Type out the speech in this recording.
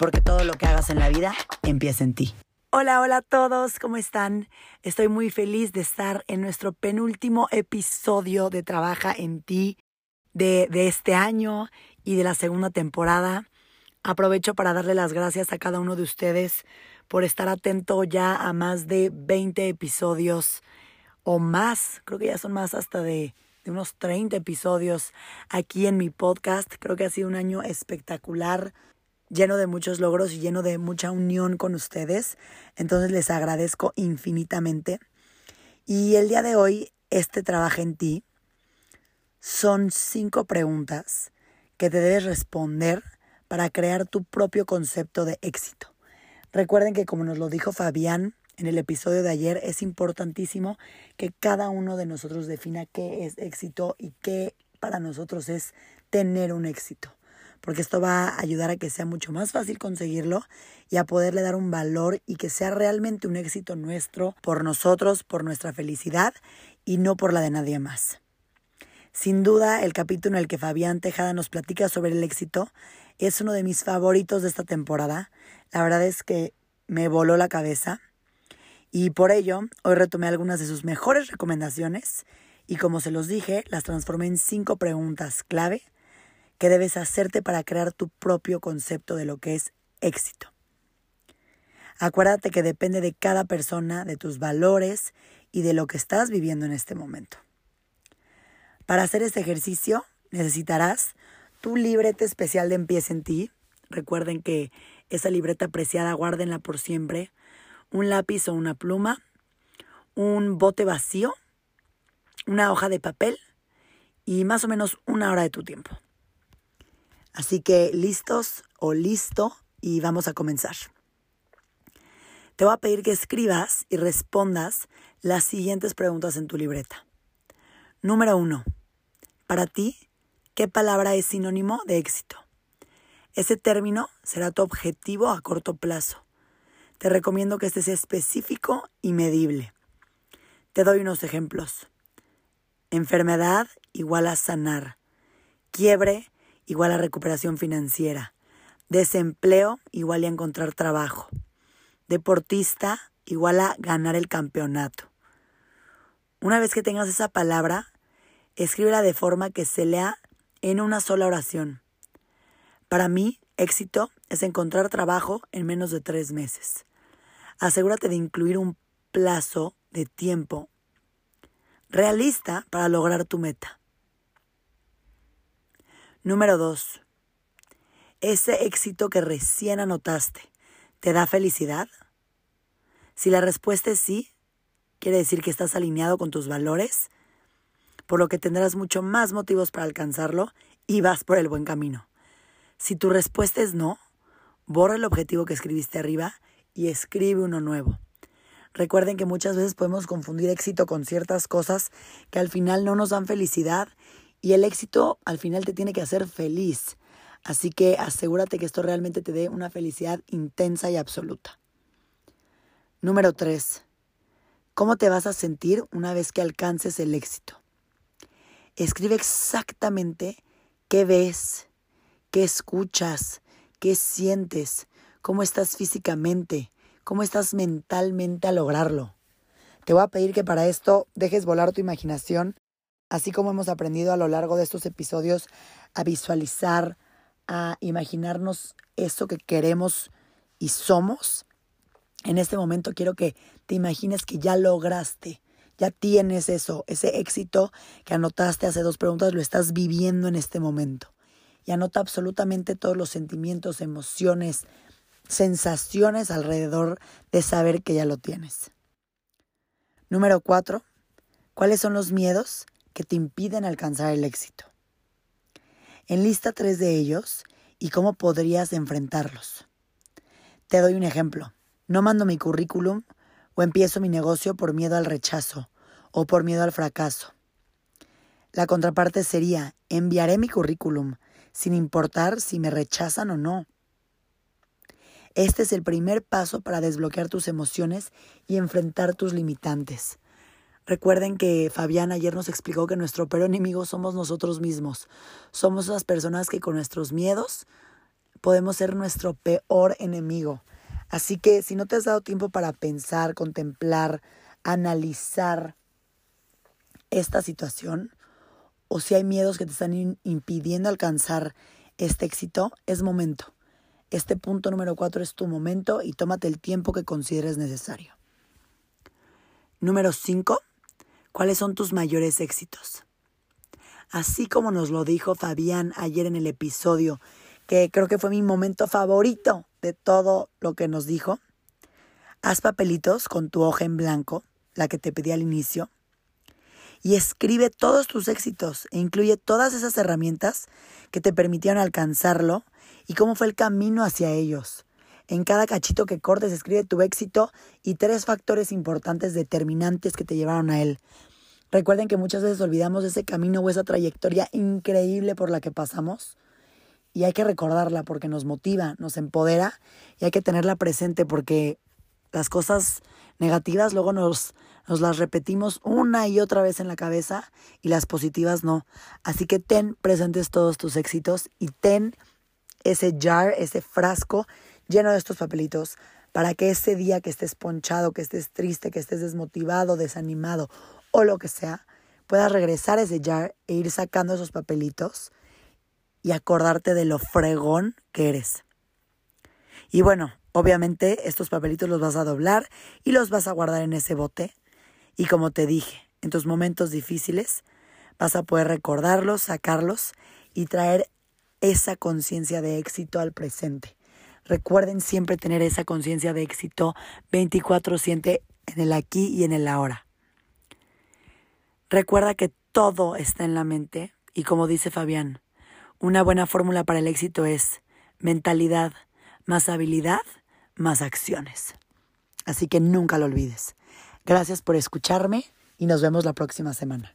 Porque todo lo que hagas en la vida empieza en ti. Hola, hola a todos, ¿cómo están? Estoy muy feliz de estar en nuestro penúltimo episodio de Trabaja en ti de, de este año y de la segunda temporada. Aprovecho para darle las gracias a cada uno de ustedes por estar atento ya a más de 20 episodios o más, creo que ya son más hasta de, unos 30 episodios aquí en mi podcast. Creo que ha sido un año espectacular lleno de muchos logros y lleno de mucha unión con ustedes. Entonces les agradezco infinitamente. Y el día de hoy, este trabajo en ti son cinco preguntas que te debes responder para crear tu propio concepto de éxito. Recuerden que como nos lo dijo Fabián en el episodio de ayer, es importantísimo que cada uno de nosotros defina qué es éxito y qué para nosotros es tener un éxito porque esto va a ayudar a que sea mucho más fácil conseguirlo y a poderle dar un valor y que sea realmente un éxito nuestro por nosotros, por nuestra felicidad y no por la de nadie más. Sin duda, el capítulo en el que Fabián Tejada nos platica sobre el éxito es uno de mis favoritos de esta temporada. La verdad es que me voló la cabeza y por ello hoy retomé algunas de sus mejores recomendaciones y como se los dije, las transformé en cinco preguntas clave que debes hacerte para crear tu propio concepto de lo que es éxito. Acuérdate que depende de cada persona, de tus valores y de lo que estás viviendo en este momento. Para hacer este ejercicio necesitarás tu libreta especial de Empieza en ti. Recuerden que esa libreta apreciada guárdenla por siempre. Un lápiz o una pluma, un bote vacío, una hoja de papel y más o menos una hora de tu tiempo. Así que listos o listo y vamos a comenzar. Te voy a pedir que escribas y respondas las siguientes preguntas en tu libreta. Número uno. Para ti, ¿qué palabra es sinónimo de éxito? Ese término será tu objetivo a corto plazo. Te recomiendo que este sea específico y medible. Te doy unos ejemplos. Enfermedad igual a sanar. Quiebre igual a recuperación financiera. Desempleo igual a encontrar trabajo. Deportista igual a ganar el campeonato. Una vez que tengas esa palabra, escríbela de forma que se lea en una sola oración. Para mí, éxito es encontrar trabajo en menos de tres meses. Asegúrate de incluir un plazo de tiempo realista para lograr tu meta. Número 2. ¿Ese éxito que recién anotaste te da felicidad? Si la respuesta es sí, quiere decir que estás alineado con tus valores, por lo que tendrás mucho más motivos para alcanzarlo y vas por el buen camino. Si tu respuesta es no, borra el objetivo que escribiste arriba y escribe uno nuevo. Recuerden que muchas veces podemos confundir éxito con ciertas cosas que al final no nos dan felicidad y el éxito al final te tiene que hacer feliz. Así que asegúrate que esto realmente te dé una felicidad intensa y absoluta. Número 3. ¿Cómo te vas a sentir una vez que alcances el éxito? Escribe exactamente qué ves, qué escuchas, qué sientes, cómo estás físicamente, cómo estás mentalmente a lograrlo. Te voy a pedir que para esto dejes volar tu imaginación así como hemos aprendido a lo largo de estos episodios a visualizar, a imaginarnos eso que queremos y somos, en este momento quiero que te imagines que ya lograste, ya tienes eso, ese éxito que anotaste hace dos preguntas, lo estás viviendo en este momento. Y anota absolutamente todos los sentimientos, emociones, sensaciones alrededor de saber que ya lo tienes. Número cuatro, ¿cuáles son los miedos que te impiden alcanzar el éxito. Enlista tres de ellos y cómo podrías enfrentarlos. Te doy un ejemplo. No mando mi currículum o empiezo mi negocio por miedo al rechazo o por miedo al fracaso. La contraparte sería, enviaré mi currículum, sin importar si me rechazan o no. Este es el primer paso para desbloquear tus emociones y enfrentar tus limitantes. Recuerden que Fabián ayer nos explicó que nuestro peor enemigo somos nosotros mismos. Somos esas personas que con nuestros miedos podemos ser nuestro peor enemigo. Así que si no te has dado tiempo para pensar, contemplar, analizar esta situación, o si hay miedos que te están impidiendo alcanzar este éxito, es momento. Este punto número cuatro es tu momento y tómate el tiempo que consideres necesario. Número cinco, ¿cuáles son tus mayores éxitos? Así como nos lo dijo Fabián ayer en el episodio, que creo que fue mi momento favorito de todo lo que nos dijo, haz papelitos con tu hoja en blanco, la que te pedí al inicio, y escribe todos tus éxitos e incluye todas esas herramientas que te permitieron alcanzarlo y cómo fue el camino hacia ellos. En cada cachito que cortes escribe tu éxito y tres factores importantes determinantes que te llevaron a él. Recuerden que muchas veces olvidamos ese camino o esa trayectoria increíble por la que pasamos y hay que recordarla porque nos motiva, nos empodera y hay que tenerla presente porque las cosas negativas luego nos, nos las repetimos una y otra vez en la cabeza y las positivas no. Así que ten presentes todos tus éxitos y ten ese jar, ese frasco lleno de estos papelitos para que ese día que estés ponchado, que estés triste, que estés desmotivado, desanimado o lo que sea, puedas regresar a ese jar e ir sacando esos papelitos y acordarte de lo fregón que eres. Y bueno, obviamente estos papelitos los vas a doblar y los vas a guardar en ese bote. Y como te dije, en tus momentos difíciles vas a poder recordarlos, sacarlos y traer esa conciencia de éxito al presente. Recuerden siempre tener esa conciencia de éxito 24/7 en el aquí y en el ahora. Recuerda que todo está en la mente y como dice Fabián, una buena fórmula para el éxito es mentalidad más habilidad más acciones. Así que nunca lo olvides. Gracias por escucharme y nos vemos la próxima semana.